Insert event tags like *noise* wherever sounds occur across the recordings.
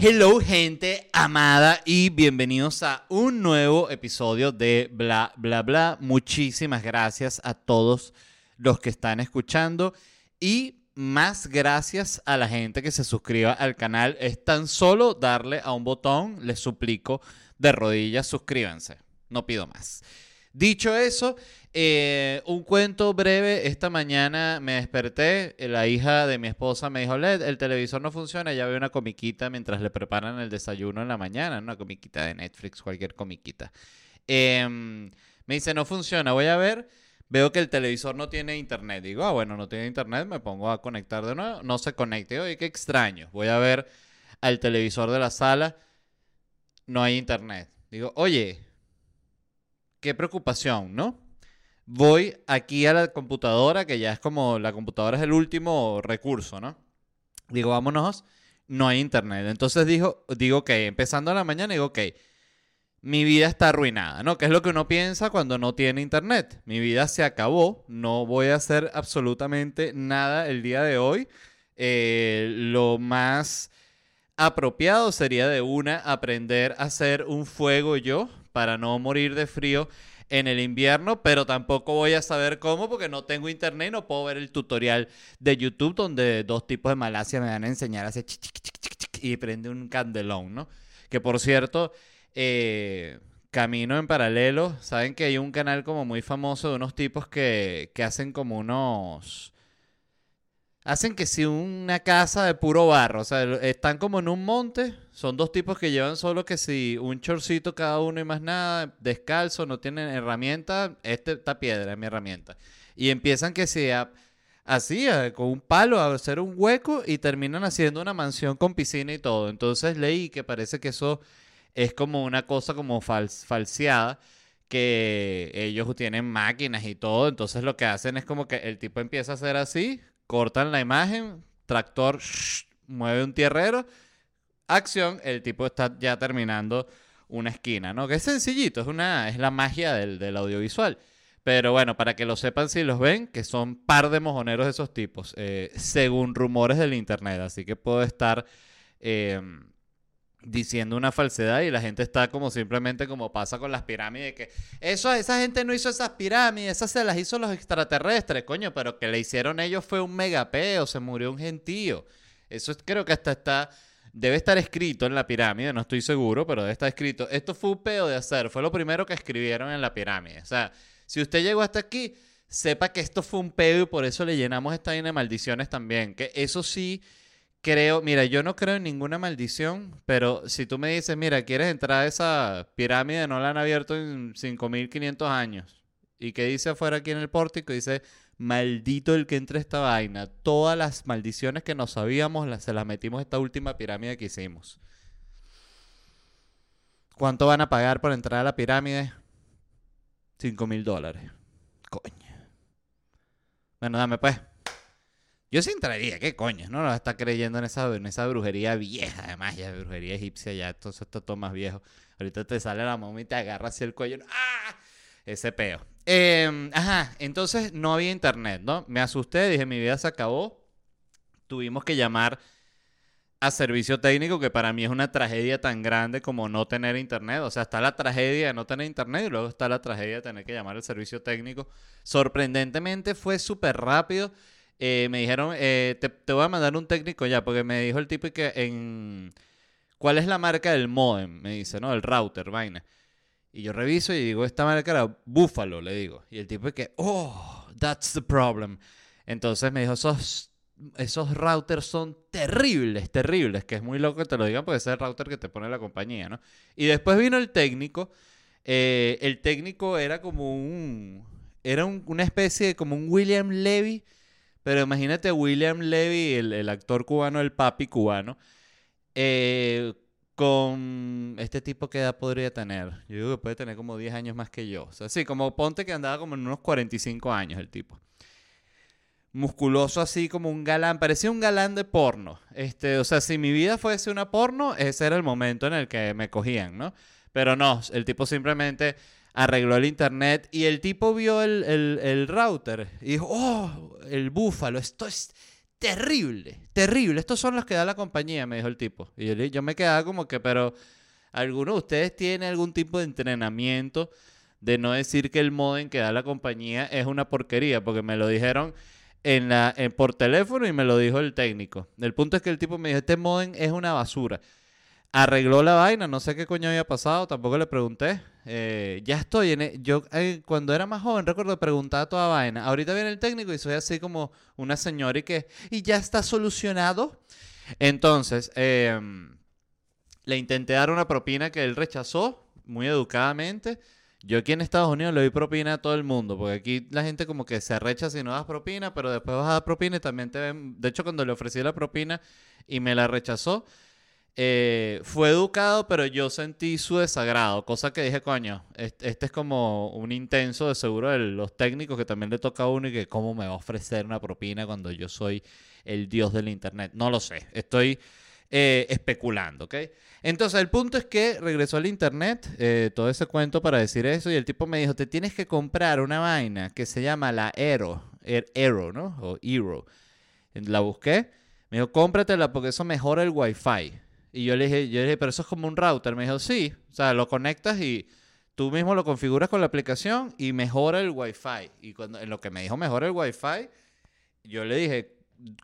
Hello gente amada y bienvenidos a un nuevo episodio de Bla Bla Bla. Muchísimas gracias a todos los que están escuchando y más gracias a la gente que se suscriba al canal. Es tan solo darle a un botón, les suplico de rodillas, suscríbanse. No pido más. Dicho eso, eh, un cuento breve. Esta mañana me desperté, eh, la hija de mi esposa me dijo, el televisor no funciona, ya veo una comiquita mientras le preparan el desayuno en la mañana, una comiquita de Netflix, cualquier comiquita. Em, me dice, no funciona, voy a ver. Veo que el televisor no tiene internet. Digo, ah, bueno, no tiene internet, me pongo a conectar de nuevo. No se conecte. Oye, qué extraño. Voy a ver al televisor de la sala. No hay internet. Digo, oye, qué preocupación, ¿no? Voy aquí a la computadora, que ya es como la computadora es el último recurso, ¿no? Digo, vámonos, no hay internet. Entonces digo, digo, ok, empezando a la mañana, digo, ok, mi vida está arruinada, ¿no? ¿Qué es lo que uno piensa cuando no tiene internet? Mi vida se acabó, no voy a hacer absolutamente nada el día de hoy. Eh, lo más apropiado sería de una aprender a hacer un fuego yo para no morir de frío en el invierno, pero tampoco voy a saber cómo porque no tengo internet y no puedo ver el tutorial de YouTube donde dos tipos de Malasia me van a enseñar a hacer y prende un candelón, ¿no? Que por cierto, eh, camino en paralelo, saben que hay un canal como muy famoso de unos tipos que, que hacen como unos hacen que si una casa de puro barro, o sea, están como en un monte, son dos tipos que llevan solo que si un chorcito cada uno y más nada, descalzo, no tienen herramienta, esta piedra es mi herramienta. Y empiezan que sea así, con un palo a hacer un hueco y terminan haciendo una mansión con piscina y todo. Entonces leí que parece que eso es como una cosa como falseada que ellos tienen máquinas y todo, entonces lo que hacen es como que el tipo empieza a hacer así, cortan la imagen, tractor mueve un tierrero, acción, el tipo está ya terminando una esquina, ¿no? Que es sencillito, es, una, es la magia del, audiovisual. Pero bueno, para que lo sepan si los ven, que son par de mojoneros de esos tipos, eh, según rumores del internet. Así que puedo estar em, diciendo una falsedad y la gente está como simplemente como pasa con las pirámides que eso esa gente no hizo esas pirámides esas se las hizo los extraterrestres coño pero que le hicieron ellos fue un megapeo se murió un gentío. Eso creo que hasta está debe estar escrito en la pirámide no estoy seguro pero debe estar escrito. Esto fue un peo de hacer fue lo primero que escribieron en la pirámide. O sea si usted llegó hasta aquí sepa que esto fue un peo y por eso le llenamos esta vaina de maldiciones también que eso sí creo, mira, yo no creo en ninguna maldición, pero si tú me dices, mira, quieres entrar a esa pirámide, no la han abierto en 5500 años. ¿Y qué dice afuera aquí en el pórtico? Dice, maldito el que entre esta vaina. Todas las maldiciones que no sabíamos las, se las metimos a esta última pirámide que hicimos. ¿Cuánto van a pagar por entrar a la pirámide? 5 mil dólares. Coño. Bueno, dame pues. Yo sí entraría, ¿qué coño? No, no está creyendo en esa, en esa brujería vieja, además, ya brujería egipcia, ya todo eso está todo más viejo. Ahorita te sale la momia y te agarra así el cuello. ¡Ah! Ese peo. Em, ajá, entonces no había internet, ¿no? Me asusté, dije, mi vida se acabó. Tuvimos que llamar a servicio técnico, que para mí es una tragedia tan grande como no tener internet. O sea, está la tragedia de no tener internet y luego está la tragedia de tener que llamar al servicio técnico. Sorprendentemente fue súper rápido. Eh, me dijeron, eh, te, voy a mandar un técnico ya, porque me dijo el tipo que en... ¿Cuál es la marca del modem? Me dice, ¿no? El router, vaina. Y yo reviso y digo, esta marca era Buffalo, le digo. Y el tipo que, oh, that's the problem. Entonces me dijo, esos, esos routers son terribles, terribles, que es muy loco que te lo digan porque es el router que te pone la compañía, ¿no? Y después vino el técnico. Eh, el técnico era como un... Era una especie de como un William Levy pero imagínate William Levy, el, actor cubano, el papi cubano, eh, con este tipo que edad podría tener. Yo digo que puede tener como 10 años más que yo. O sea, sí, como ponte que andaba como en unos 45 años el tipo. Musculoso así como un galán, parecía un galán de porno. Este, o sea, si mi vida fuese una porno, ese era el momento en el que me cogían, ¿no? Pero no, el tipo simplemente arregló el internet y el tipo vio el, router y dijo, oh, el búfalo, esto es terrible, terrible. Estos son los que da la compañía, me dijo el tipo. Y yo, yo me quedaba como que, pero ¿alguno de ustedes tiene algún tipo de entrenamiento de no decir que el modem que da la compañía es una porquería? Porque me lo dijeron en la, en- por teléfono y me lo dijo el técnico. El punto es que el tipo me dijo, este modem es una basura. Arregló la vaina, no sé qué coño había pasado, tampoco le pregunté. Eh, ya estoy en... e- Yo eh, cuando era más joven recuerdo preguntaba toda vaina. Ahorita viene el técnico y soy así como una señora y que... Y ya está solucionado. Entonces, em, le intenté dar una propina que él rechazó, muy educadamente. Yo aquí en Estados Unidos le doy propina a todo el mundo, porque aquí la gente como que se arrecha si no das propina, pero después vas a dar propina y también te ven... De hecho, cuando le ofrecí la propina y me la rechazó, eh, fue educado, pero yo sentí su desagrado, cosa que dije, coño, este, es como un intenso de seguro de los técnicos que también le toca a uno y que cómo me va a ofrecer una propina cuando yo soy el dios del internet. No lo sé, estoy eh, especulando, ¿ok? Entonces el punto es que regresó al internet, eh, todo ese cuento para decir eso, y el tipo me dijo, te tienes que comprar una vaina que se llama la Aero, Er- ¿no? O Eero. La busqué, me dijo, cómpratela porque eso mejora el wifi. Y yo le dije, yo le dije, pero eso es como un router. Me dijo, sí, o sea, lo conectas y tú mismo lo configuras con la aplicación y mejora el wifi. Y cuando en lo que me dijo mejora el wifi, yo le dije,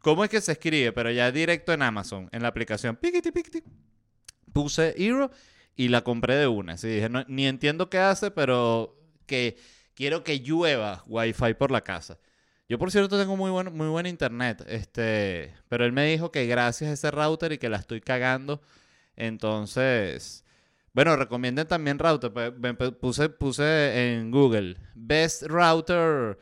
¿cómo es que se escribe? Pero ya directo en Amazon, en la aplicación. Piquiti, piquiti. Puse Hero y la compré de una. Así dije, no, ni entiendo qué hace, pero que quiero que llueva wifi por la casa. Yo, por cierto, tengo muy buen, muy buen internet. Este, pero él me dijo que gracias a ese router y que la estoy cagando. Entonces, bueno, recomienden también router. pues, Puse, puse en Google Best Router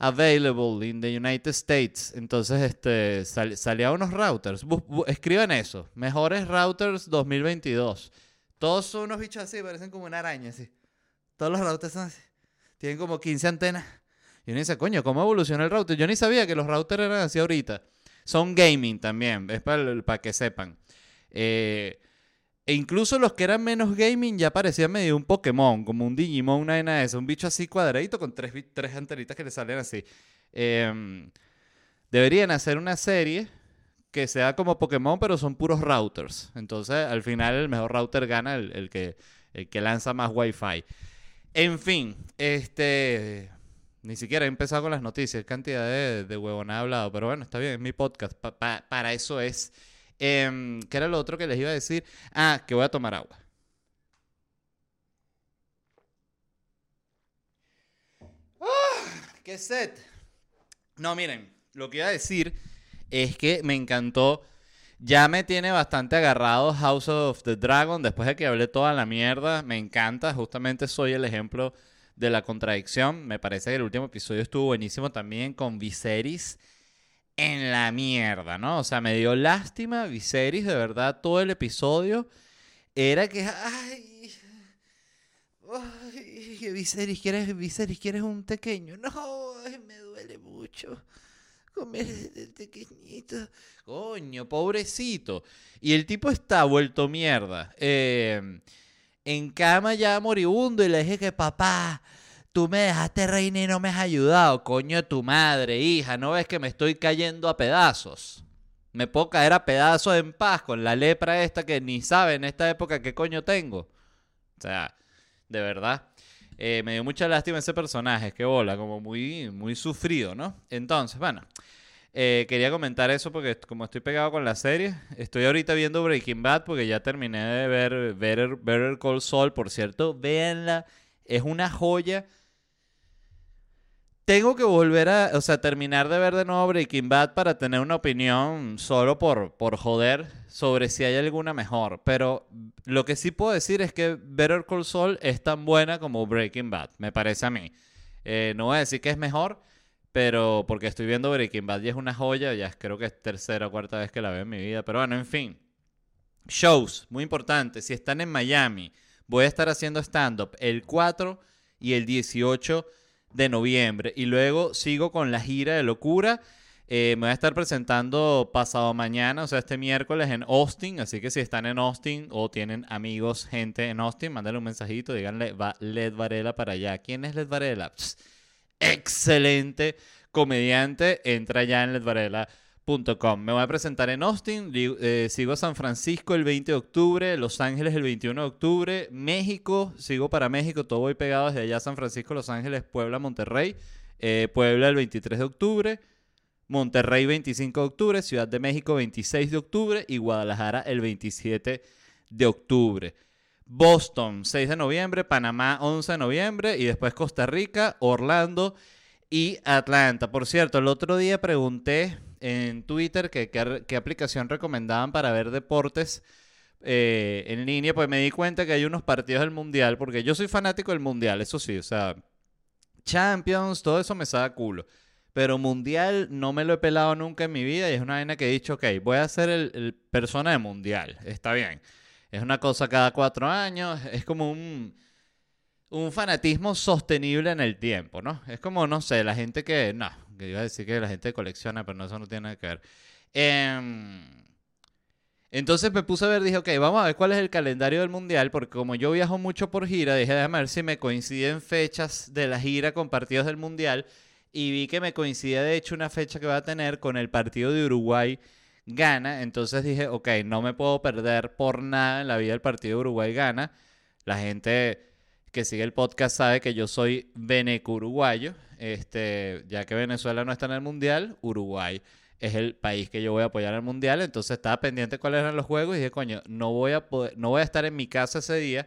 Available in the United States. Entonces, este, sal- salía unos routers. Bu- bu- escriban eso. Mejores routers 2022. Todos son unos bichos así, parecen como una araña, así. Todos los routers son así. Tienen como 15 antenas. Y uno dice, coño, ¿cómo evoluciona el router? Yo ni sabía que los routers eran así ahorita. Son gaming también, es para, para que sepan. Eh, e incluso los que eran menos gaming ya parecían medio un Pokémon, como un Digimon, una eso. Un bicho así cuadradito con tres, tres antenitas que le salen así. Em, deberían hacer una serie que sea como Pokémon, pero son puros routers. Entonces, al final, el mejor router gana el, el que, el que lanza más Wi-Fi. En fin, este. Ni siquiera he empezado con las noticias, cantidad de, de huevonada he hablado, pero bueno, está bien, es mi podcast, pa- para eso es. Em, ¿Qué era lo otro que les iba a decir? Ah, que voy a tomar agua. ¡Ah! ¡Qué sed! No, miren, lo que iba a decir es que me encantó. Ya me tiene bastante agarrado House of the Dragon después de que hablé toda la mierda. Me encanta, justamente soy el ejemplo de la contradicción. Me parece que el último episodio estuvo buenísimo también con Viserys en la mierda, ¿no? O sea, me dio lástima Viserys, de verdad, todo el episodio era que, ay, ay, Viserys, ¿quieres, Viserys, ¿quieres un pequeño? No, ay, me duele mucho comer el pequeñito. Coño, pobrecito. Y el tipo está vuelto mierda. Eh, en cama ya moribundo y le dije que papá, tú me dejaste reina y no me has ayudado. Coño tu madre, hija, ¿no ves que me estoy cayendo a pedazos? Me puedo caer a pedazos en paz con la lepra esta que ni sabe en esta época qué coño tengo. O sea, de verdad. Eh, me dio mucha lástima ese personaje, qué bola, como muy, muy sufrido, ¿no? Entonces, bueno, eh, quería comentar eso porque como estoy pegado con la serie, estoy ahorita viendo Breaking Bad porque ya terminé de ver Better, Better Call Saul, por cierto, véanla, es una joya. Tengo que volver a, o sea, terminar de ver de nuevo Breaking Bad para tener una opinión solo por, por joder sobre si hay alguna mejor. Pero lo que sí puedo decir es que Better Call Saul es tan buena como Breaking Bad, me parece a mí. Eh, no voy a decir que es mejor, pero porque estoy viendo Breaking Bad y es una joya, ya creo que es tercera o cuarta vez que la veo en mi vida. Pero bueno, en fin. Shows, muy importante. Si están en Miami, voy a estar haciendo stand-up el 4 y el 18 de noviembre. Y luego sigo con la gira de locura. Eh, me voy a estar presentando pasado mañana, o sea, este miércoles en Austin. Así que si están en Austin o tienen amigos, gente en Austin, mándenle un mensajito, díganle, va Led Varela para allá. ¿Quién es Led Varela? Pss, excelente comediante. Entra ya en Me voy a presentar en Austin, eh, sigo a San Francisco el 20 de octubre, Los Ángeles el 21 de octubre, México, sigo para México, todo voy pegado desde allá San Francisco, Los Ángeles, Puebla, Monterrey, eh, Puebla el 23 de octubre, Monterrey 25 de octubre, Ciudad de México 26 de octubre y Guadalajara el 27 de octubre. Boston 6 de noviembre, Panamá 11 de noviembre y después Costa Rica, Orlando y Atlanta. Por cierto, el otro día pregunté en Twitter qué aplicación recomendaban para ver deportes eh, en línea, pues me di cuenta que hay unos partidos del Mundial, porque yo soy fanático del Mundial, eso sí, o sea, Champions, todo eso me saca culo. Pero Mundial no me lo he pelado nunca en mi vida y es una vaina que he dicho, ok, voy a ser el, persona de Mundial, está bien. Es una cosa cada cuatro años, es como un un fanatismo sostenible en el tiempo, ¿no? Es como, no sé, la gente que, no, que iba a decir que la gente colecciona, pero no, eso no tiene nada que ver. Em, entonces me puse a ver, dije, ok, vamos a ver cuál es el calendario del mundial, porque como yo viajo mucho por gira, dije, déjame ver si me coinciden fechas de la gira con partidos del mundial, y vi que me coincidía de hecho una fecha que va a tener con el partido de Uruguay gana, entonces dije, ok, no me puedo perder por nada en la vida el partido de Uruguay gana. La gente que sigue el podcast sabe que yo soy veneco uruguayo. Este, ya que Venezuela no está en el mundial, Uruguay es el país que yo voy a apoyar el mundial. Entonces estaba pendiente cuáles eran los juegos y dije, coño, no voy a poder, no voy a estar en mi casa ese día.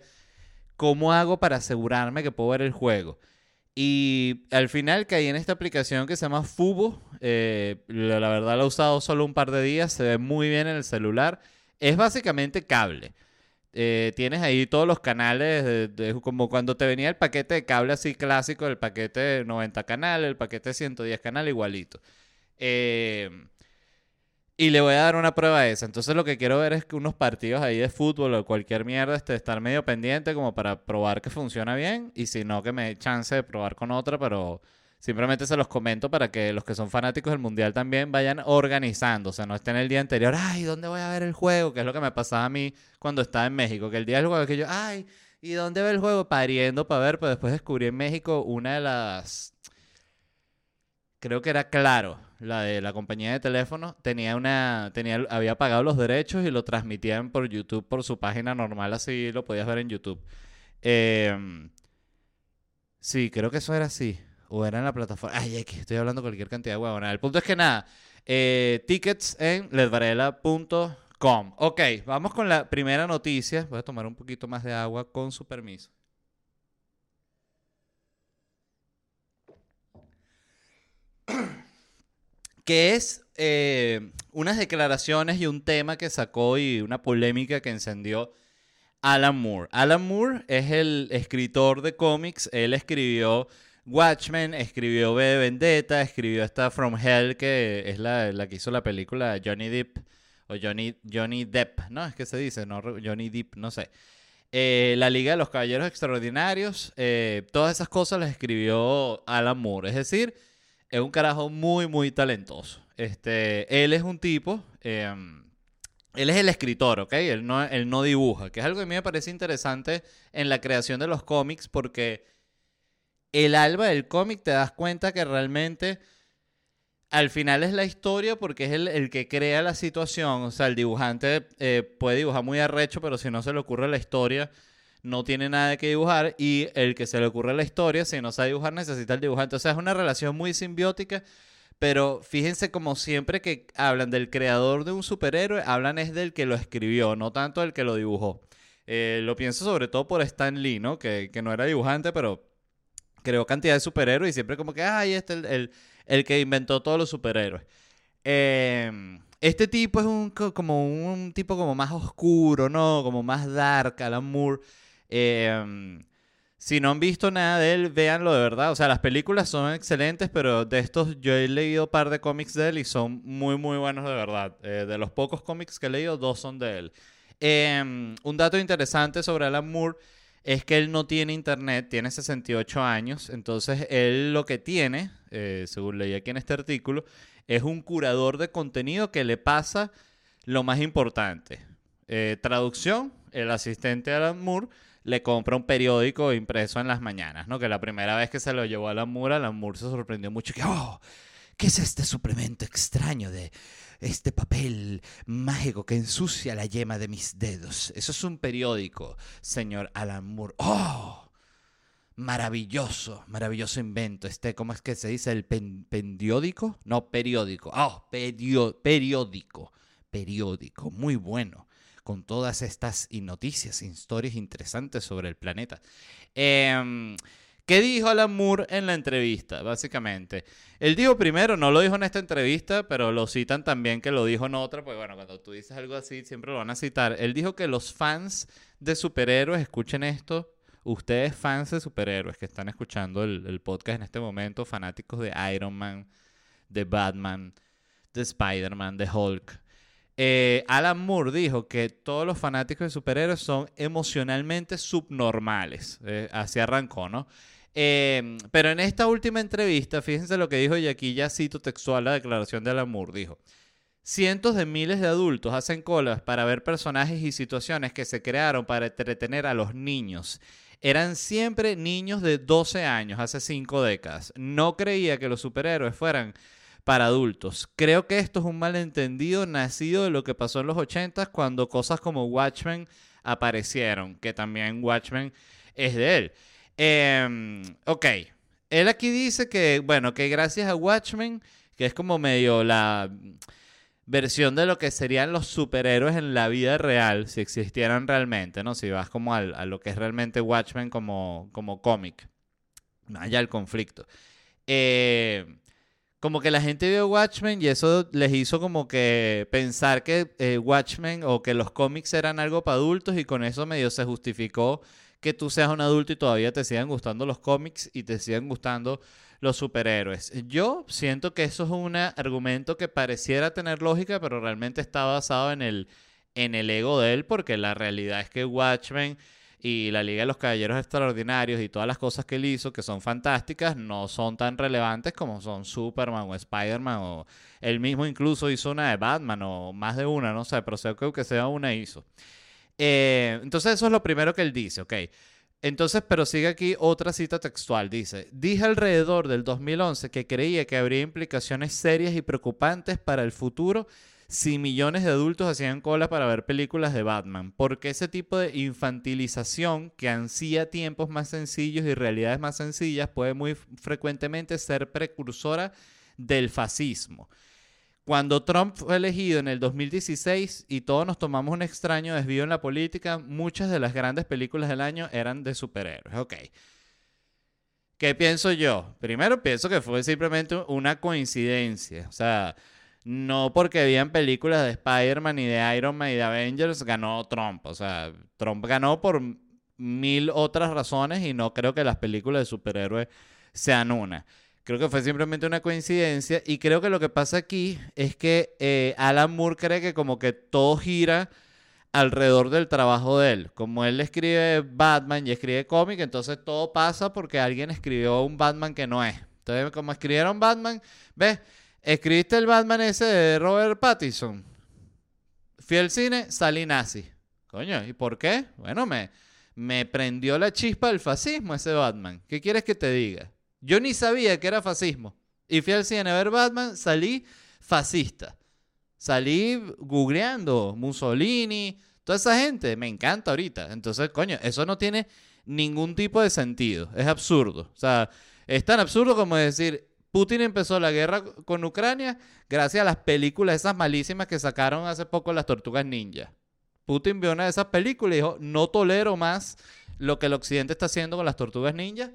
¿Cómo hago para asegurarme que puedo ver el juego? Y al final caí en esta aplicación que se llama Fubo. Eh, la, verdad la he usado solo un par de días. Se ve muy bien en el celular. Es básicamente cable. Eh, tienes ahí todos los canales, como cuando te venía el paquete de cable así clásico, el paquete de 90 canales, el paquete de 110 canales, igualito. Eh, y le voy a dar una prueba a esa. Entonces lo que quiero ver es que unos partidos ahí de fútbol o cualquier mierda, este, estar medio pendiente como para probar que funciona bien. Y si no, que me dé chance de probar con otra, pero Simplemente se los comento para que los que son fanáticos del mundial también vayan organizando. O sea, no estén el día anterior, ay, ¿dónde voy a ver el juego? Que es lo que me pasaba a mí cuando estaba en México. Que el día del juego, que yo, ay, ¿y dónde ve el juego? Pariendo para ver, pero después descubrí en México una de las. Creo que era claro, la de la compañía de teléfono, tenía una, tenía, había pagado los derechos y lo transmitían por YouTube, por su página normal, así lo podías ver en YouTube. Em, sí, creo que eso era así. O era en la plataforma. Ay, que estoy hablando cualquier cantidad de huevona. El punto es que nada. Eh, tickets en ledvarela.com. Ok, vamos con la primera noticia. Voy a tomar un poquito más de agua con su permiso. Que es eh, unas declaraciones y un tema que sacó y una polémica que encendió Alan Moore. Alan Moore es el escritor de cómics. Él escribió Watchmen, escribió B de Vendetta, escribió esta From Hell, que es la, la, que hizo la película Johnny Depp, o Johnny, Johnny Depp, ¿no? Es que se dice, no Johnny Depp, no sé. Eh, la Liga de los Caballeros Extraordinarios, eh, todas esas cosas las escribió Alan Moore, es decir, es un carajo muy, muy talentoso. Este, él es un tipo, em, él es el escritor, ¿ok? Él no, él no dibuja, que es algo que a mí me parece interesante en la creación de los cómics porque el alba del cómic te das cuenta que realmente al final es la historia porque es el, que crea la situación. O sea, el dibujante eh, puede dibujar muy arrecho, pero si no se le ocurre la historia, no tiene nada que dibujar. Y el que se le ocurre la historia, si no sabe dibujar, necesita el dibujante. O sea, es una relación muy simbiótica. Pero fíjense como siempre que hablan del creador de un superhéroe, hablan es del que lo escribió, no tanto del que lo dibujó. Eh, lo pienso sobre todo por Stan Lee, ¿no? Que, que no era dibujante, pero creó cantidad de superhéroes y siempre como que, ay, este es el, el, que inventó todos los superhéroes. Em, este tipo es un, como un tipo como más oscuro, ¿no? Como más dark, Alan Moore. Em, si no han visto nada de él, véanlo de verdad. O sea, las películas son excelentes, pero de estos yo he leído un par de cómics de él y son muy, muy buenos de verdad. Eh, de los pocos cómics que he leído, dos son de él. Em, un dato interesante sobre Alan Moore es que él no tiene internet, tiene 68 años, entonces él lo que tiene, eh, según leí aquí en este artículo, es un curador de contenido que le pasa lo más importante. Eh, traducción, el asistente Alan Moore le compra un periódico impreso en las mañanas, ¿no? Que la primera vez que se lo llevó a Alan Moore, Alan Moore se sorprendió mucho que, oh, ¿Qué es este suplemento extraño de este papel mágico que ensucia la yema de mis dedos? Eso es un periódico, señor Alan Moore. ¡Oh! Maravilloso, maravilloso invento. Este, ¿cómo es que se dice? ¿El periódico? No, periódico. ¡Oh! periódico. Periódico. Muy bueno con todas estas noticias, historias interesantes sobre el planeta. Eh, ¿Qué dijo Alan Moore en la entrevista, básicamente? Él dijo primero, no lo dijo en esta entrevista, pero lo citan también que lo dijo en otra, pues bueno, cuando tú dices algo así, siempre lo van a citar. Él dijo que los fans de superhéroes, escuchen esto, ustedes fans de superhéroes que están escuchando el, el podcast en este momento, fanáticos de Iron Man, de Batman, de Spider-Man, de Hulk, eh, Alan Moore dijo que todos los fanáticos de superhéroes son emocionalmente subnormales. Eh, así arrancó, ¿no? Eh, pero en esta última entrevista, fíjense lo que dijo, y aquí ya cito textual la declaración de Alan Moore, dijo, cientos de miles de adultos hacen colas para ver personajes y situaciones que se crearon para entretener a los niños. Eran siempre niños de 12 años, hace cinco décadas. No creía que los superhéroes fueran para adultos. Creo que esto es un malentendido nacido de lo que pasó en los 80 cuando cosas como Watchmen aparecieron, que también Watchmen es de él. Em, ok, él aquí dice que, bueno, que gracias a Watchmen, que es como medio la versión de lo que serían los superhéroes en la vida real, si existieran realmente, ¿no? Si vas como a lo que es realmente Watchmen como, como cómic, allá el conflicto. Eh, como que la gente vio Watchmen y eso les hizo como que pensar que eh, Watchmen o que los cómics eran algo para adultos y con eso medio se justificó que tú seas un adulto y todavía te sigan gustando los cómics y te sigan gustando los superhéroes. Yo siento que eso es un argumento que pareciera tener lógica, pero realmente está basado en el, en el ego de él, porque la realidad es que Watchmen y la Liga de los Caballeros Extraordinarios y todas las cosas que él hizo, que son fantásticas, no son tan relevantes como son Superman o Spider-Man o él mismo incluso hizo una de Batman o más de una, no sé, pero sé que sea una hizo. Eh, entonces eso es lo primero que él dice, ok. Entonces, pero sigue aquí otra cita textual. Dice, dije alrededor del 2011 que creía que habría implicaciones serias y preocupantes para el futuro si millones de adultos hacían cola para ver películas de Batman? Porque ese tipo de infantilización que ansía tiempos más sencillos y realidades más sencillas puede muy frecuentemente ser precursora del fascismo. Cuando Trump fue elegido en el 2016 y todos nos tomamos un extraño desvío en la política, muchas de las grandes películas del año eran de superhéroes. Ok. ¿Qué pienso yo? Primero pienso que fue simplemente una coincidencia. O sea, no porque habían películas de Spider-Man y de Iron Man y de Avengers, ganó Trump. O sea, Trump ganó por mil otras razones y no creo que las películas de superhéroes sean una. Creo que fue simplemente una coincidencia y creo que lo que pasa aquí es que eh, Alan Moore cree que como que todo gira alrededor del trabajo de él. Como él escribe Batman y escribe cómic, entonces todo pasa porque alguien escribió un Batman que no es. Entonces, como escribieron Batman, ¿ves? Escribiste el Batman ese de Robert Pattinson. Fui al cine, salí nazi. Coño, ¿y por qué? Bueno, me, me prendió la chispa del fascismo ese Batman. ¿Qué quieres que te diga? Yo ni sabía que era fascismo. Y fui al cine a ver Batman, salí fascista. Salí googleando Mussolini, toda esa gente. Me encanta ahorita. Entonces, coño, eso no tiene ningún tipo de sentido. Es absurdo. O sea, es tan absurdo como decir, Putin empezó la guerra con Ucrania gracias a las películas esas malísimas que sacaron hace poco las tortugas ninja. Putin vio una de esas películas y dijo, no tolero más lo que el occidente está haciendo con las tortugas ninja.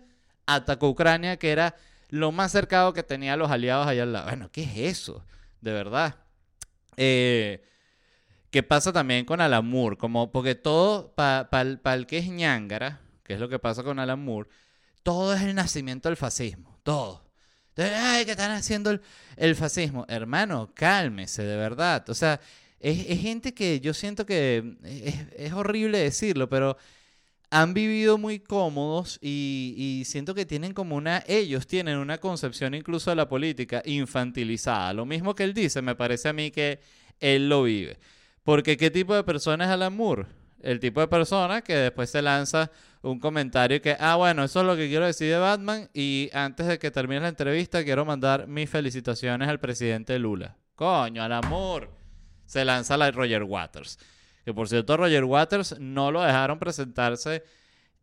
Atacó Ucrania, que era lo más cercano que tenía los aliados allá al lado. Bueno, ¿qué es eso? De verdad. Eh, ¿Qué pasa también con Alamur? Como, porque todo, para el que es ñangara, que es lo que pasa con Alamur, todo es el nacimiento del fascismo. Todo. Ay, que están haciendo el, fascismo. Hermano, cálmese, de verdad. O sea, es, gente que yo siento que es, horrible decirlo, pero han vivido muy cómodos y, siento que tienen como una, ellos tienen una concepción incluso de la política infantilizada. Lo mismo que él dice, me parece a mí que él lo vive. Porque ¿qué tipo de persona es Alan Moore? El tipo de persona que después se lanza un comentario que, ah, bueno, eso es lo que quiero decir de Batman y antes de que termine la entrevista quiero mandar mis felicitaciones al presidente Lula. Coño, al amor. Se lanza la Roger Waters. Que por cierto, Roger Waters no lo dejaron presentarse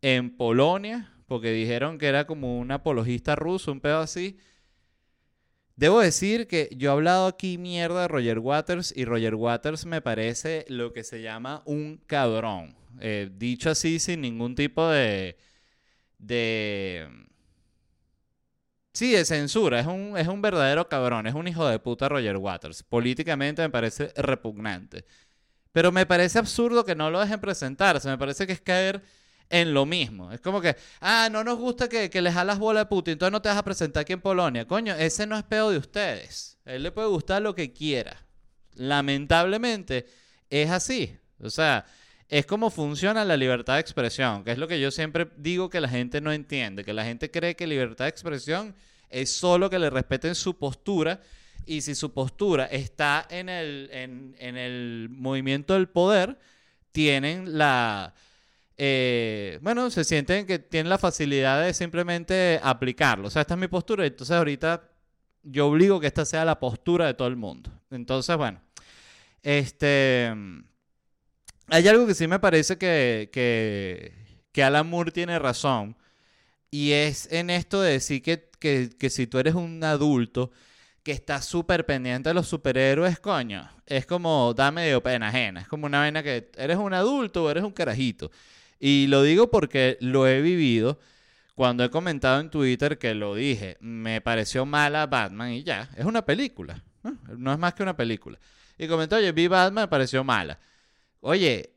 en Polonia porque dijeron que era como un apologista ruso, un pedo así. Debo decir que yo he hablado aquí mierda de Roger Waters y Roger Waters me parece lo que se llama un cabrón. Eh, dicho así, sin ningún tipo de. de. Sí, de censura. Es un, es un verdadero cabrón. Es un hijo de puta Roger Waters. Políticamente me parece repugnante. Pero me parece absurdo que no lo dejen presentarse. Me parece que es caer en lo mismo. Es como que, ah, no nos gusta que, que les jalas bola de Putin, entonces no te vas a presentar aquí en Polonia. Coño, ese no es pedo de ustedes. Él le puede gustar lo que quiera. Lamentablemente, es así. O sea, es como funciona la libertad de expresión, que es lo que yo siempre digo que la gente no entiende, que la gente cree que libertad de expresión es solo que le respeten su postura y si su postura está en el, en, el movimiento del poder, tienen la... Eh, bueno, se sienten que tienen la facilidad de simplemente aplicarlo. O sea, esta es mi postura, entonces ahorita yo obligo que esta sea la postura de todo el mundo. Entonces, bueno, este hay algo que sí me parece que, que, Alan Moore tiene razón. Y es en esto de decir que, que, si tú eres un adulto que está súper pendiente de los superhéroes, coño, es como da medio pena ajena. Es como una vena que eres un adulto o eres un carajito. Y lo digo porque lo he vivido cuando he comentado en Twitter que lo dije. Me pareció mala Batman y ya, es una película. No, no es más que una película. Y comentó, oye, vi Batman, me pareció mala. Oye,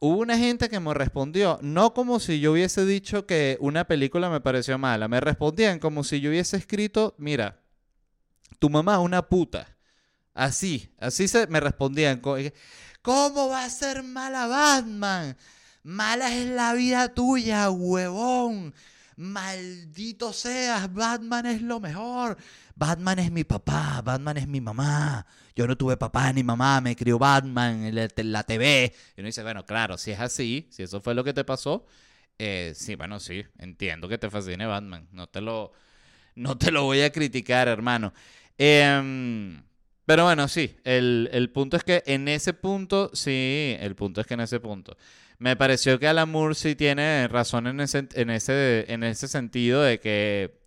hubo una gente que me respondió, no como si yo hubiese dicho que una película me pareció mala, me respondían como si yo hubiese escrito, mira, tu mamá es una puta. Así, así se me respondían. ¿Cómo va a ser mala Batman? Mala es la vida tuya, huevón. Maldito seas, Batman es lo mejor. Batman es mi papá, Batman es mi mamá. Yo no tuve papá ni mamá, me crió Batman en la, TV. Y uno dice, bueno, claro, si es así, si eso fue lo que te pasó, eh, sí, bueno, sí, entiendo que te fascine Batman. No te lo, no te lo voy a criticar, hermano. Em, pero bueno, sí, el, el punto es que en ese punto, sí, el punto es que en ese punto me pareció que Alan Moore sí tiene razón en ese, en ese, en ese sentido de que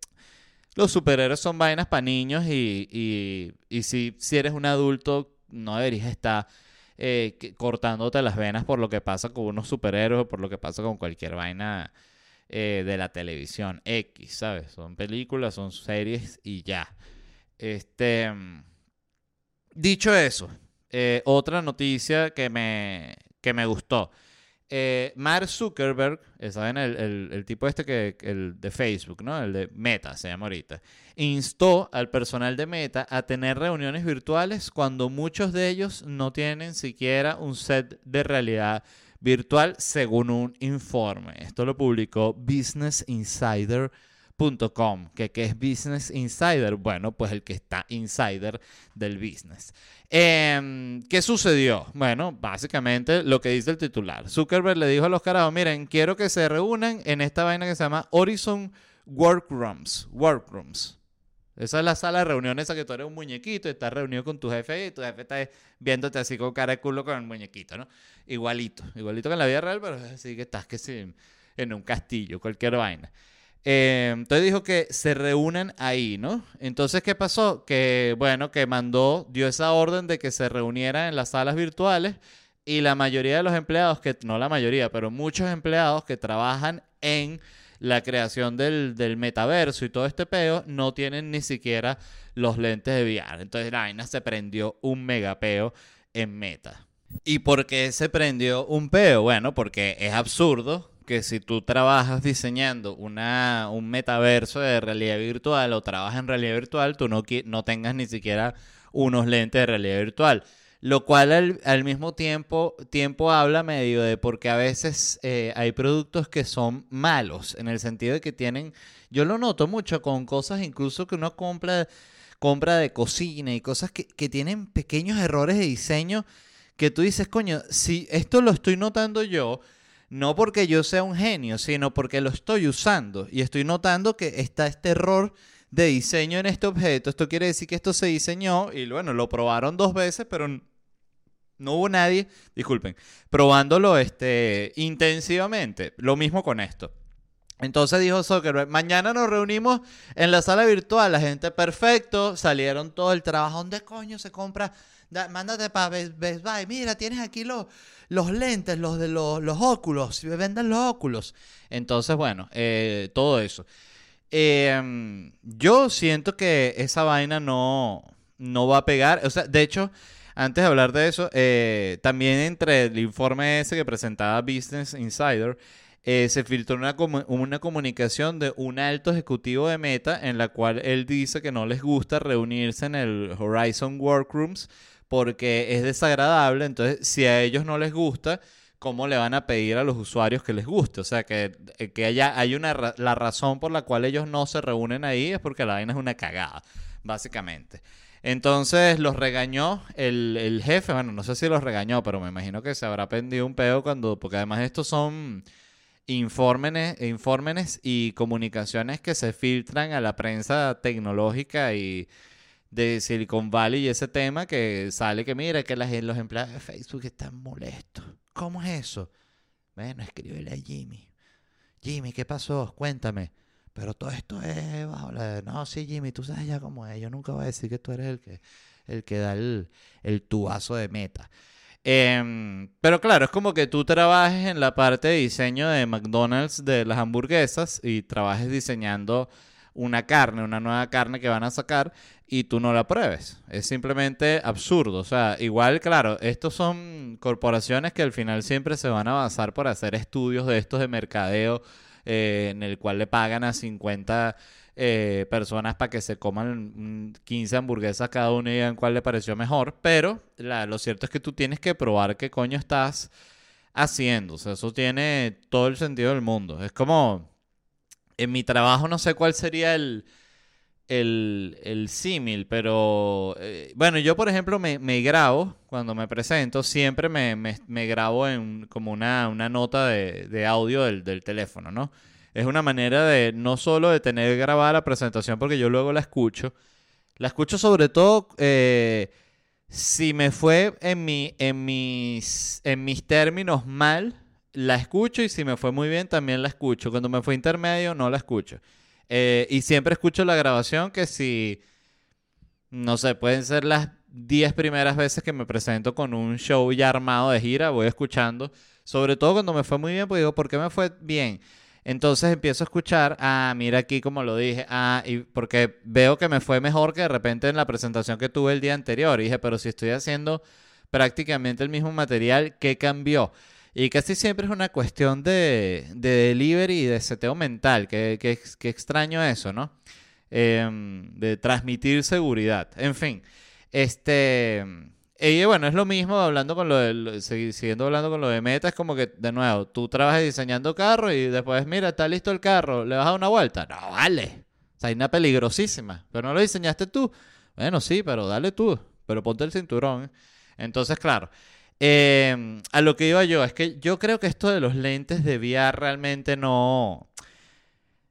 los superhéroes son vainas para niños y, si, si eres un adulto no deberías estar eh, cortándote las venas por lo que pasa con unos superhéroes o por lo que pasa con cualquier vaina eh, de la televisión X, ¿sabes? Son películas, son series y ya. Este, dicho eso, eh, otra noticia que me, que me gustó. Eh, Mark Zuckerberg, eh, ¿saben? El, tipo este que, el de Facebook, ¿no? El de Meta, se llama ahorita. Instó al personal de Meta a tener reuniones virtuales cuando muchos de ellos no tienen siquiera un set de realidad virtual, según un informe. Esto lo publicó Business Insider Com, que, que es Business Insider. Bueno, pues el que está insider del business. Em, ¿Qué sucedió? Bueno, básicamente lo que dice el titular. Zuckerberg le dijo a los carajos, miren, quiero que se reúnan en esta vaina que se llama Horizon Workrooms. Workrooms. Esa es la sala de reuniones, esa que tú eres un muñequito y estás reunido con tu jefe y tu jefe está viéndote así con cara de culo con el muñequito, ¿no? Igualito, igualito que en la vida real, pero así que estás que sí, en un castillo, cualquier vaina. Eh, entonces dijo que se reúnen ahí, ¿no? Entonces, ¿qué pasó? Que, bueno, que mandó, dio esa orden de que se reunieran en las salas virtuales y la mayoría de los empleados, que no la mayoría, pero muchos empleados que trabajan en la creación del, metaverso y todo este peo, no tienen ni siquiera los lentes de VR. Entonces, la vaina se prendió un megapeo en meta. ¿Y por qué se prendió un peo? Bueno, porque es absurdo que si tú trabajas diseñando una, un metaverso de realidad virtual o trabajas en realidad virtual, tú no, no tengas ni siquiera unos lentes de realidad virtual. Lo cual al, mismo tiempo, tiempo habla medio de porque a veces eh, hay productos que son malos, en el sentido de que tienen, yo lo noto mucho con cosas incluso que uno compra, compra de cocina y cosas que, que tienen pequeños errores de diseño que tú dices, coño, si esto lo estoy notando yo, no porque yo sea un genio, sino porque lo estoy usando y estoy notando que está este error de diseño en este objeto. Esto quiere decir que esto se diseñó y bueno, lo probaron dos veces, pero no hubo nadie, disculpen, probándolo este, intensivamente. Lo mismo con esto. Entonces dijo Zuckerberg, mañana nos reunimos en la sala virtual, la gente perfecto, salieron todo el trabajo, ¿dónde coño se compra? Mándate para Best, Buy, mira, tienes aquí los, los lentes, los de los, los óculos, venden los óculos. Entonces, bueno, eh, todo eso. Em, yo siento que esa vaina no, no va a pegar, o sea, de hecho... Antes de hablar de eso, eh, también entre el informe ese que presentaba Business Insider, eh, se filtró una, una comunicación de un alto ejecutivo de Meta en la cual él dice que no les gusta reunirse en el Horizon Workrooms porque es desagradable. Entonces, si a ellos no les gusta, ¿cómo le van a pedir a los usuarios que les guste? O sea, que, eh, que hay una la razón por la cual ellos no se reúnen ahí es porque la vaina es una cagada, básicamente. Entonces los regañó el, el, jefe, bueno, no sé si los regañó, pero me imagino que se habrá pendido un pedo cuando, porque además estos son informes, y comunicaciones que se filtran a la prensa tecnológica y de Silicon Valley y ese tema que sale que mira que los empleados de Facebook están molestos. ¿Cómo es eso? Bueno, escríbele a Jimmy. Jimmy, ¿qué pasó? Cuéntame. Pero todo esto es No, sí, Jimmy, tú sabes ya cómo es. Yo nunca voy a decir que tú eres el que, el que da el, el tubazo de meta. Em, pero claro, es como que tú trabajes en la parte de diseño de McDonald's de las hamburguesas y trabajes diseñando una carne, una nueva carne que van a sacar y tú no la pruebes. Es simplemente absurdo. O sea, igual, claro, estos son corporaciones que al final siempre se van a basar por hacer estudios de estos de mercadeo eh, en el cual le pagan a 50 eh, personas para que se coman 15 hamburguesas cada uno y digan cuál le pareció mejor. Pero lo cierto es que tú tienes que probar qué coño estás haciendo. O sea, eso tiene todo el sentido del mundo. Es como, en mi trabajo no sé cuál sería el, el, el símil, pero eh, bueno, yo por ejemplo me, me, grabo cuando me presento, siempre me, me, grabo en como una, una nota de, de audio del, del teléfono, ¿no? es una manera de no solo de tener grabada la presentación, porque yo luego la escucho, la escucho sobre todo eh, si me fue en, mi, en, mis, en mis términos mal, la escucho y si me fue muy bien también la escucho. Cuando me fue intermedio no la escucho. Eh, y siempre escucho la grabación que si, no sé, pueden ser las 10 primeras veces que me presento con un show ya armado de gira, voy escuchando. Sobre todo cuando me fue muy bien, pues digo, ¿por qué me fue bien? Entonces empiezo a escuchar, ah, mira aquí como lo dije, ah, y porque veo que me fue mejor que de repente en la presentación que tuve el día anterior. Y dije, pero si estoy haciendo prácticamente el mismo material, ¿qué cambió? Y casi siempre es una cuestión de, de delivery y de seteo mental, que, que, extraño eso, ¿no? Em, de transmitir seguridad. En fin, este... Y bueno, es lo mismo hablando con lo de, siguiendo hablando con lo de meta, es como que, de nuevo, tú trabajas diseñando carro y después, mira, está listo el carro, ¿le vas a dar una vuelta? No, vale. O sea, hay una peligrosísima. Pero no lo diseñaste tú. Bueno, sí, pero dale tú. Pero ponte el cinturón. Entonces, claro. Em, a lo que iba yo, es que yo creo que esto de los lentes de VR realmente no,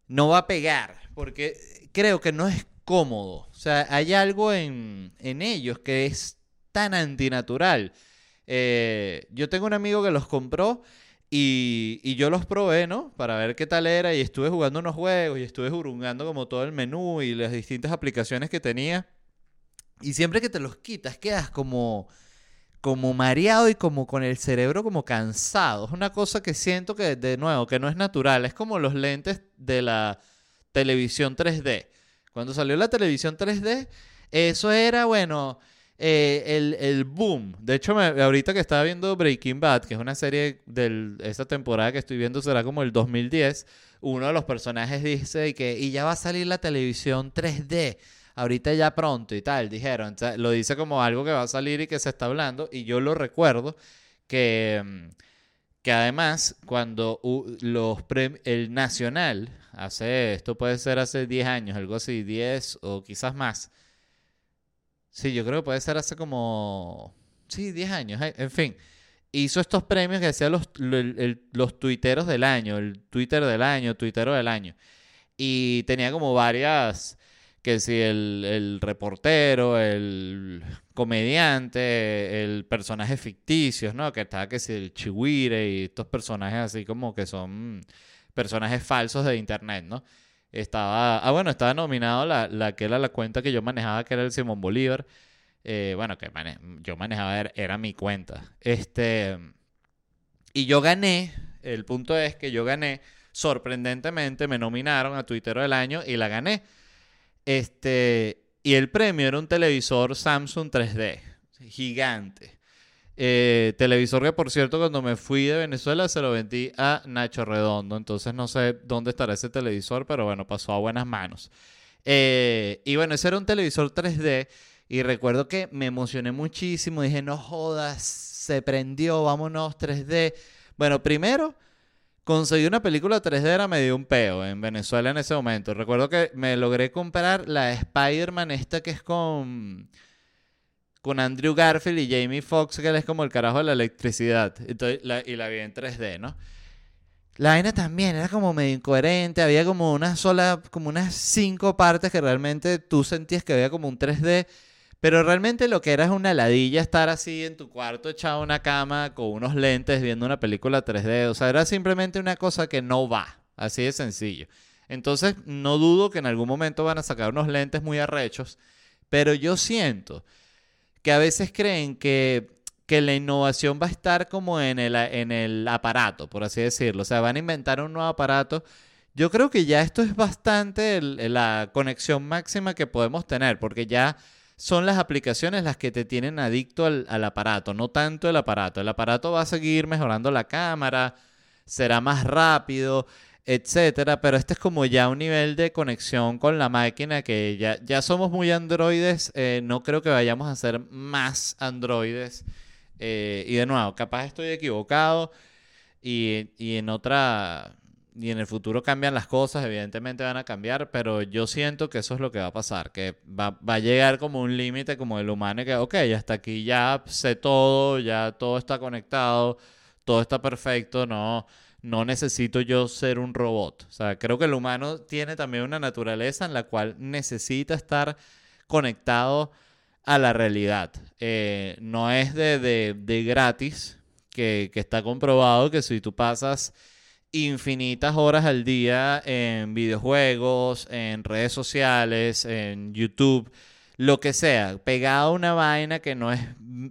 no va a pegar. Porque creo que no es cómodo. O sea, hay algo en, en ellos que es tan antinatural. Eh, yo tengo un amigo que los compró y, y, yo los probé, ¿no? Para ver qué tal era y estuve jugando unos juegos y estuve jurungando como todo el menú y las distintas aplicaciones que tenía. Y siempre que te los quitas quedas como como mareado y como con el cerebro como cansado. Es una cosa que siento que, de nuevo, que no es natural. Es como los lentes de la televisión 3D. Cuando salió la televisión 3D, eso era, bueno, eh, el, el, boom. De hecho, ahorita que estaba viendo Breaking Bad, que es una serie de esta temporada que estoy viendo, será como el 2010, uno de los personajes dice que, y ya va a salir la televisión 3D. Ahorita ya pronto y tal, dijeron. lo dice como algo que va a salir y que se está hablando. Y yo lo recuerdo que, mm, que además, cuando los el Nacional, hace, esto puede ser hace 10 años, algo así, 10 o quizás más, Sí, yo creo que puede ser hace como, sí, 10 años, en fin. hizo estos premios que hacían los, los tuiteros del año, el Twitter del año, tuitero del año. Y tenía como varias, que si el, reportero, el comediante, el personaje ficticios, ¿no? Que estaba que si el chihuire y estos personajes así como que son personajes falsos de internet, ¿no? Estaba, ah, bueno, estaba nominado la, la que era la cuenta que yo manejaba, que era el Simón Bolívar. Eh, bueno, que yo manejaba, era, mi cuenta. Este, y yo gané, el punto es que yo gané, sorprendentemente me nominaron a Twitter del año y la gané. Este, y el premio era un televisor Samsung 3D, gigante. Eh, televisor que, por cierto, cuando me fui de Venezuela se lo vendí a Nacho Redondo. Entonces no sé dónde estará ese televisor, pero bueno, pasó a buenas manos. Eh, y bueno, ese era un televisor 3D. Y recuerdo que me emocioné muchísimo. Dije, no jodas, se prendió, vámonos 3D. Bueno, primero conseguí una película 3D, era medio un peo en Venezuela en ese momento. Recuerdo que me logré comprar la Spider-Man esta que es con con Andrew Garfield y Jamie Foxx, que él es como el carajo de la electricidad. Entonces, y la vi en 3D, ¿no? La vaina también era como medio incoherente, había como una sola, como unas cinco partes que realmente tú sentías que había como un 3D, pero realmente lo que era es una ladilla estar así en tu cuarto echado en una cama con unos lentes viendo una película 3D, o sea, era simplemente una cosa que no va, así de sencillo. Entonces, no dudo que en algún momento van a sacar unos lentes muy arrechos, pero yo siento que a veces creen que, que la innovación va a estar como en el, en el aparato, por así decirlo. O sea, van a inventar un nuevo aparato. Yo creo que ya esto es bastante la conexión máxima que podemos tener, porque ya son las aplicaciones las que te tienen adicto al, al, aparato, no tanto el aparato. El aparato va a seguir mejorando la cámara, será más rápido, etcétera, pero este es como ya un nivel de conexión con la máquina que ya, ya somos muy androides, eh, no creo que vayamos a ser más androides. Eh, y de nuevo, capaz estoy equivocado y, y, en otra... Y en el futuro cambian las cosas, evidentemente van a cambiar, pero yo siento que eso es lo que va a pasar, que va, va a llegar como un límite como el humano, que, ok, hasta aquí ya sé todo, ya todo está conectado, todo está perfecto, no, no necesito yo ser un robot. O sea, creo que el humano tiene también una naturaleza en la cual necesita estar conectado a la realidad. Eh, no es de, gratis, que, que, está comprobado que si tú pasas infinitas horas al día en videojuegos, en redes sociales, en YouTube, lo que sea, pegado a una vaina que no es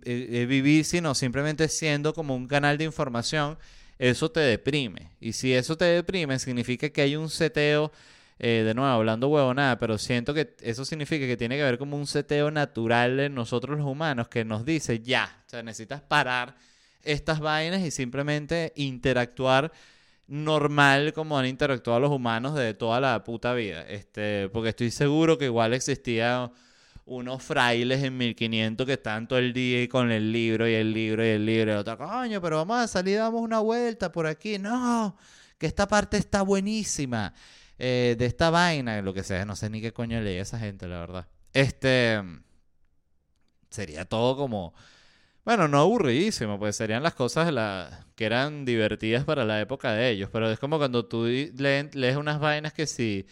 eh, vivir, sino simplemente siendo como un canal de información, eso te deprime. Y si eso te deprime, significa que hay un seteo, eh, de nuevo, hablando huevonada, pero siento que eso significa que tiene que haber como un seteo natural en nosotros los humanos que nos dice, ya, o sea, necesitas parar estas vainas y simplemente interactuar normal como han interactuado los humanos de toda la puta vida. Este, porque estoy seguro que igual existía unos frailes en 1500 que están todo el día con el libro y el libro y el libro y otra, coño, pero vamos a salir, damos una vuelta por aquí. No, que esta parte está buenísima eh, de esta vaina, lo que sea, no sé ni qué coño leía esa gente, la verdad. Este sería todo como, bueno, no aburridísimo, pues serían las cosas la, que eran divertidas para la época de ellos, pero es como cuando tú lees unas vainas que sí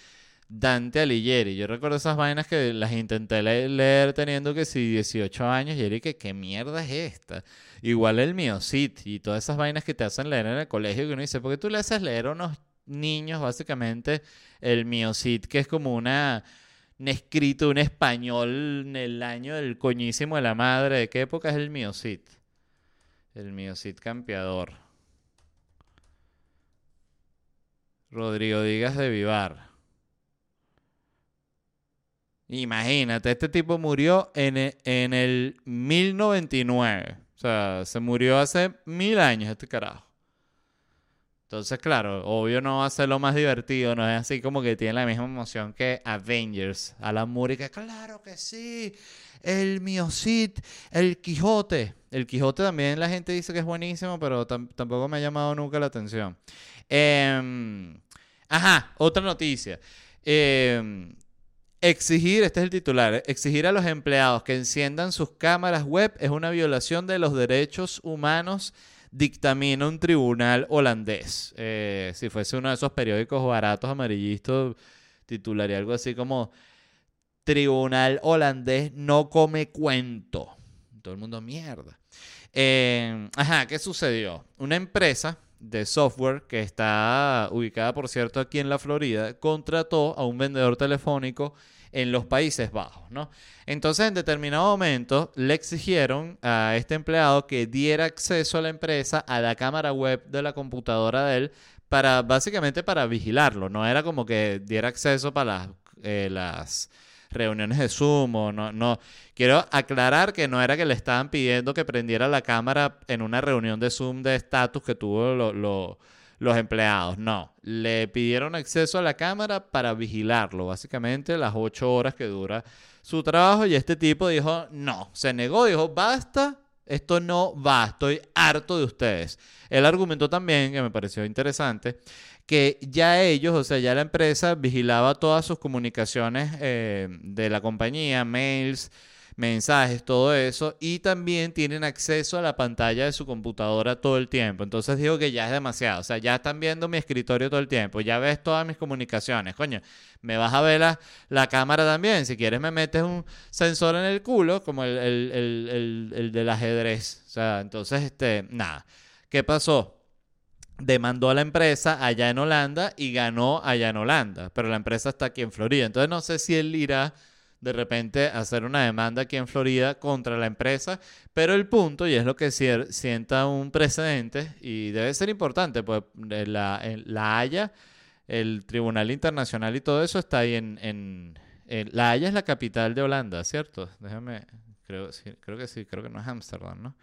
Dante Alighieri. Yo recuerdo esas vainas que las intenté leer teniendo que si 18 años y era que qué mierda es esta. Igual el Miocit y todas esas vainas que te hacen leer en el colegio que uno dice, ¿por qué tú le haces leer a unos niños básicamente el Miocit que es como una un escrito, un español en el año del coñísimo de la madre? ¿De qué época es el Miocit? El Miocit campeador. Rodrigo Díaz de Vivar. Imagínate, este tipo murió en el, en el 1099. O sea, se murió hace mil años este carajo. Entonces, claro, obvio no va a ser lo más divertido, no es así como que tiene la misma emoción que Avengers. Alan Moore, que claro que sí, el Miocid, el Quijote. El Quijote también la gente dice que es buenísimo, pero tampoco me ha llamado nunca la atención. Em, ajá, otra noticia. Eh, Exigir, este es el titular, exigir a los empleados que enciendan sus cámaras web es una violación de los derechos humanos dictamina un tribunal holandés. Eh, si fuese uno de esos periódicos baratos amarillistas, titularía algo así como Tribunal holandés no come cuento. Todo el mundo mierda. Eh, ajá, ¿qué sucedió? Una empresa de software que está ubicada, por cierto, aquí en la Florida, contrató a un vendedor telefónico en los Países Bajos, ¿no? Entonces, en determinado momento, le exigieron a este empleado que diera acceso a la empresa a la cámara web de la computadora de él para, básicamente, para vigilarlo. No era como que diera acceso para las, eh, reuniones de Zoom o no, no. Quiero aclarar que no era que le estaban pidiendo que prendiera la cámara en una reunión de Zoom de estatus que tuvo los empleados. No, le pidieron acceso a la cámara para vigilarlo, básicamente las ocho horas que dura su trabajo y este tipo dijo, no, se negó, dijo, basta, esto no va, estoy harto de ustedes. Él argumentó también, que me pareció interesante, que ya ellos, o sea, ya la empresa vigilaba todas sus comunicaciones eh, de la compañía, mails, mensajes, todo eso, y también tienen acceso a la pantalla de su computadora todo el tiempo. Entonces digo que ya es demasiado, o sea, ya están viendo mi escritorio todo el tiempo, ya ves todas mis comunicaciones, coño, me vas a ver la, la cámara también, si quieres me metes un sensor en el culo, como el, el, el del ajedrez, o sea, entonces, este, nada, ¿qué pasó? demandó a la empresa allá en Holanda y ganó allá en Holanda, pero la empresa está aquí en Florida. Entonces no sé si él irá de repente hacer una demanda aquí en Florida contra la empresa, pero el punto, y es lo que sienta un precedente, y debe ser importante, pues la, la Haya, el Tribunal Internacional y todo eso está ahí en, en, La Haya es la capital de Holanda, ¿cierto? Déjame, creo, creo que sí, creo que no es Ámsterdam, ¿no?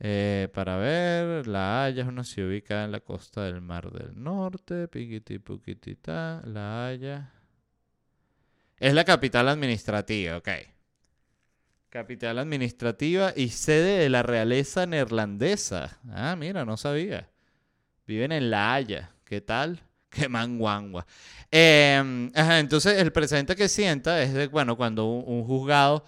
Eh, para ver, La Haya es una ciudad ubicada en la costa del Mar del Norte. Piquiti, puquitita, La Haya. Es la capital administrativa, ok. Capital administrativa y sede de la realeza neerlandesa. Ah, mira, no sabía. Viven en La Haya. ¿Qué tal? *laughs* Qué manguangua. Eh, entonces, el presente que sienta es de, bueno, cuando un juzgado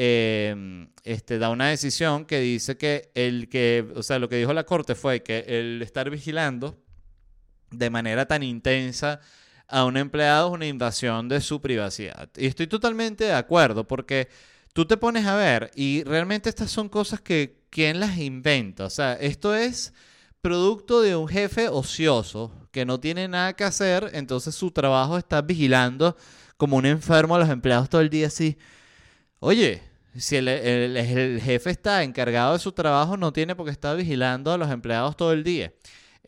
Em, este, da una decisión que dice que el que, o sea, lo que dijo la corte fue que el estar vigilando de manera tan intensa a un empleado es una invasión de su privacidad. Y estoy totalmente de acuerdo porque tú te pones a ver y realmente estas son cosas que quién las inventa. O sea, esto es producto de un jefe ocioso que no tiene nada que hacer, entonces su trabajo está vigilando como un enfermo a los empleados todo el día así. Oye, si el, jefe está encargado de su trabajo, no tiene por qué estar vigilando a los empleados todo el día.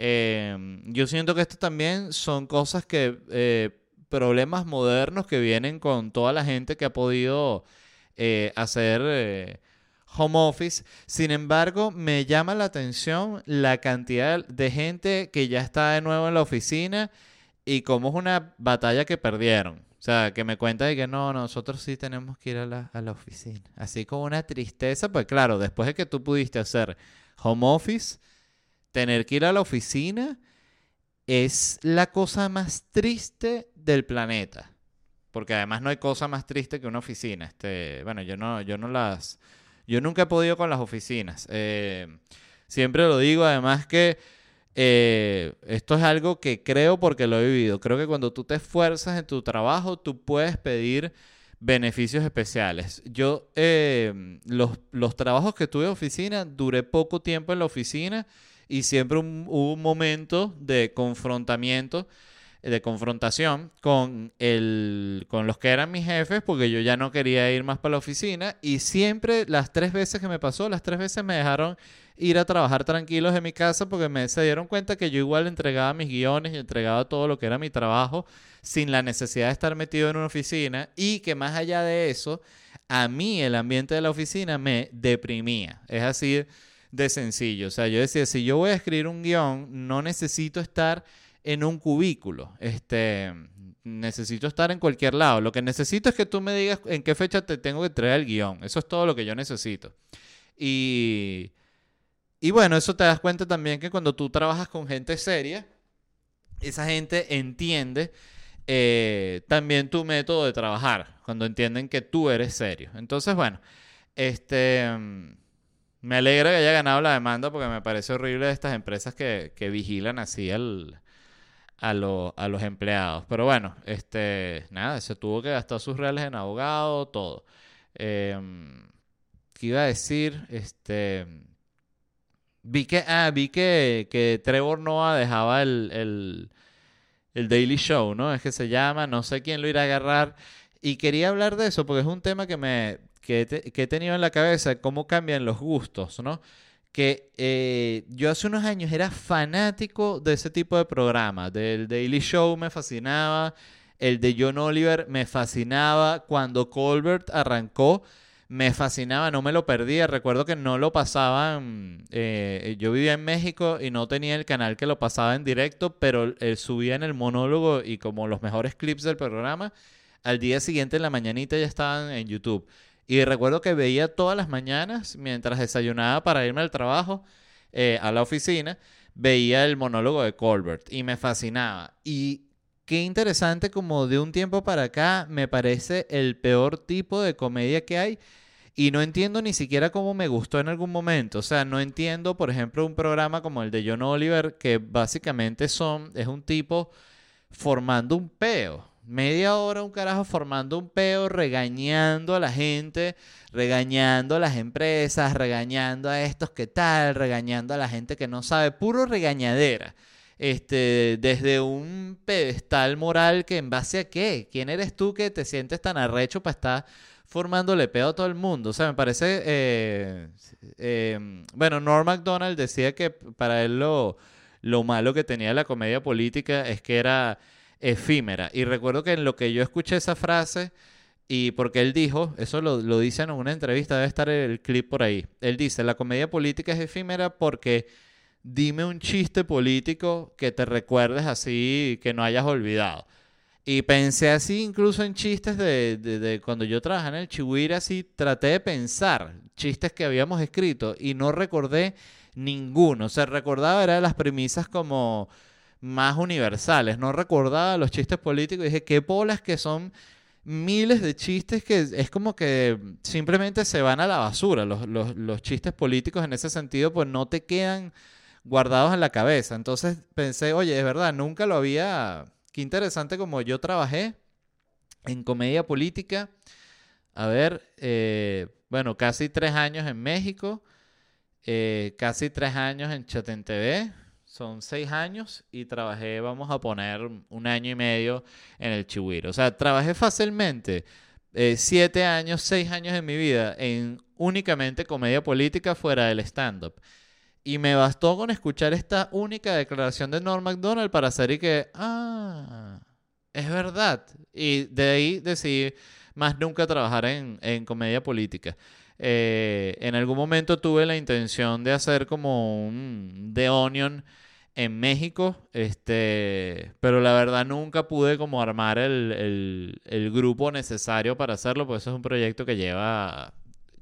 Em, yo siento que esto también son cosas que, eh, problemas modernos que vienen con toda la gente que ha podido eh, hacer eh, home office. Sin embargo, me llama la atención la cantidad de gente que ya está de nuevo en la oficina y cómo es una batalla que perdieron. O sea, que me cuenta de que no, nosotros sí tenemos que ir a la, a la oficina. Así como una tristeza, pues claro, después de que tú pudiste hacer home office, tener que ir a la oficina es la cosa más triste del planeta. Porque además no hay cosa más triste que una oficina. Este, bueno, yo no, yo no las. Yo nunca he podido con las oficinas. Eh, siempre lo digo, además que eh, esto es algo que creo porque lo he vivido. Creo que cuando tú te esfuerzas en tu trabajo, tú puedes pedir beneficios especiales. Yo, eh, los, los, trabajos que tuve en oficina, duré poco tiempo en la oficina y siempre hubo un momento de confrontamiento, de confrontación con, el, con los que eran mis jefes, porque yo ya no quería ir más para la oficina y siempre, las tres veces que me pasó, las tres veces me dejaron ir a trabajar tranquilos en mi casa porque me se dieron cuenta que yo igual entregaba mis guiones y entregaba todo lo que era mi trabajo sin la necesidad de estar metido en una oficina y que más allá de eso, a mí el ambiente de la oficina me deprimía. Es así de sencillo. O sea, yo decía, si yo voy a escribir un guion, no necesito estar en un cubículo. Este, necesito estar en cualquier lado. Lo que necesito es que tú me digas en qué fecha te tengo que traer el guion. Eso es todo lo que yo necesito. Y y bueno, eso te das cuenta también que cuando tú trabajas con gente seria, esa gente entiende eh, también tu método de trabajar, cuando entienden que tú eres serio. Entonces, bueno, este, Me alegra que haya ganado la demanda porque me parece horrible estas empresas que, que vigilan así al, a, a los empleados. Pero bueno, este, nada, se tuvo que gastar sus reales en abogado, todo. Em, ¿Qué iba a decir? Este, vi que, ah, vi que, que Trevor Noah dejaba el, el, el Daily Show, ¿no? Es que se llama, no sé quién lo irá a agarrar. Y quería hablar de eso porque es un tema que me que, he tenido en la cabeza, cómo cambian los gustos, ¿no? que eh, yo hace unos años era fanático de ese tipo de programas. Del Daily Show me fascinaba, el de John Oliver me fascinaba. Cuando Colbert arrancó, me fascinaba, no me lo perdía. Recuerdo que no lo pasaban. Eh, yo vivía en México y no tenía el canal que lo pasaba en directo, pero eh, subía en el monólogo y como los mejores clips del programa. Al día siguiente en la mañanita ya estaban en YouTube. Y recuerdo que veía todas las mañanas, mientras desayunaba para irme al trabajo, eh, a la oficina, veía el monólogo de Colbert y me fascinaba. Y qué interesante como de un tiempo para acá me parece el peor tipo de comedia que hay. Y no entiendo ni siquiera cómo me gustó en algún momento. O sea, no entiendo, por ejemplo, un programa como el de John Oliver, que básicamente son, es un tipo formando un peo media hora un carajo formando un peo, regañando a la gente, regañando a las empresas, regañando a estos que tal, regañando a la gente que no sabe, puro regañadera. Este, desde un pedestal moral que en base a qué, quién eres tú que te sientes tan arrecho para estar formándole peo a todo el mundo. O sea, me parece, eh, eh, bueno, Norm MacDonald decía que para él lo, lo malo que tenía la comedia política es que era efímera. Y recuerdo que en lo que yo escuché esa frase, y porque él dijo, eso lo, lo dice en una entrevista, debe estar el clip por ahí. Él dice, la comedia política es efímera porque dime un chiste político que te recuerdes así, que no hayas olvidado. Y pensé así incluso en chistes de, de, cuando yo trabajaba en el Chihuahua, así traté de pensar chistes que habíamos escrito y no recordé ninguno. O sea, recordaba era las premisas como más universales. No recordaba los chistes políticos. Dije, qué bolas que son miles de chistes que es como que simplemente se van a la basura. Los, chistes políticos en ese sentido, pues no te quedan guardados en la cabeza. Entonces pensé, oye, es verdad, nunca lo había... Qué interesante como yo trabajé en comedia política. A ver, eh, bueno, casi tres años en México, eh, casi tres años en Chaten TV, son seis años y trabajé, vamos a poner, un año y medio en el Chihuahua. O sea, trabajé fácilmente eh, siete años, seis años de mi vida en únicamente comedia política fuera del stand-up. Y me bastó con escuchar esta única declaración de Norm MacDonald para hacer y que, ah, es verdad. Y de ahí decidí más nunca trabajar en, en comedia política. Eh, en algún momento tuve la intención de hacer como un The Onion en México, este, pero la verdad nunca pude como armar el, grupo necesario para hacerlo, porque eso es un proyecto que lleva,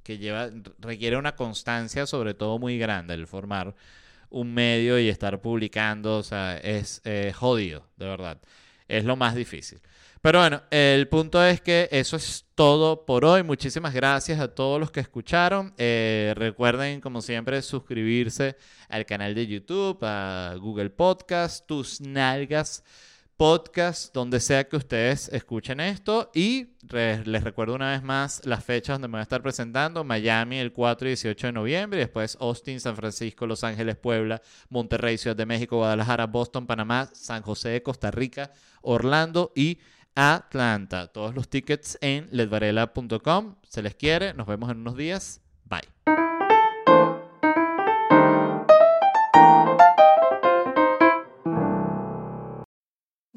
que lleva, requiere una constancia sobre todo muy grande, el formar un medio y estar publicando, o sea, es jodido, de verdad, es lo más difícil. Pero bueno, el punto es que eso es todo por hoy. Muchísimas gracias a todos los que escucharon. Eh, recuerden, como siempre, suscribirse al canal de YouTube, a Google Podcast, Tus Nalgas Podcast, donde sea que ustedes escuchen esto. Y les recuerdo una vez más las fechas donde me voy a estar presentando. Miami el 4 y 18 de noviembre. Después Austin, San Francisco, Los Ángeles, Puebla, Monterrey, Ciudad de México, Guadalajara, Boston, Panamá, San José de Costa Rica, Orlando y Atlanta. Todos los tickets en ledvarela.com. Se les quiere. Nos vemos en unos días. Bye.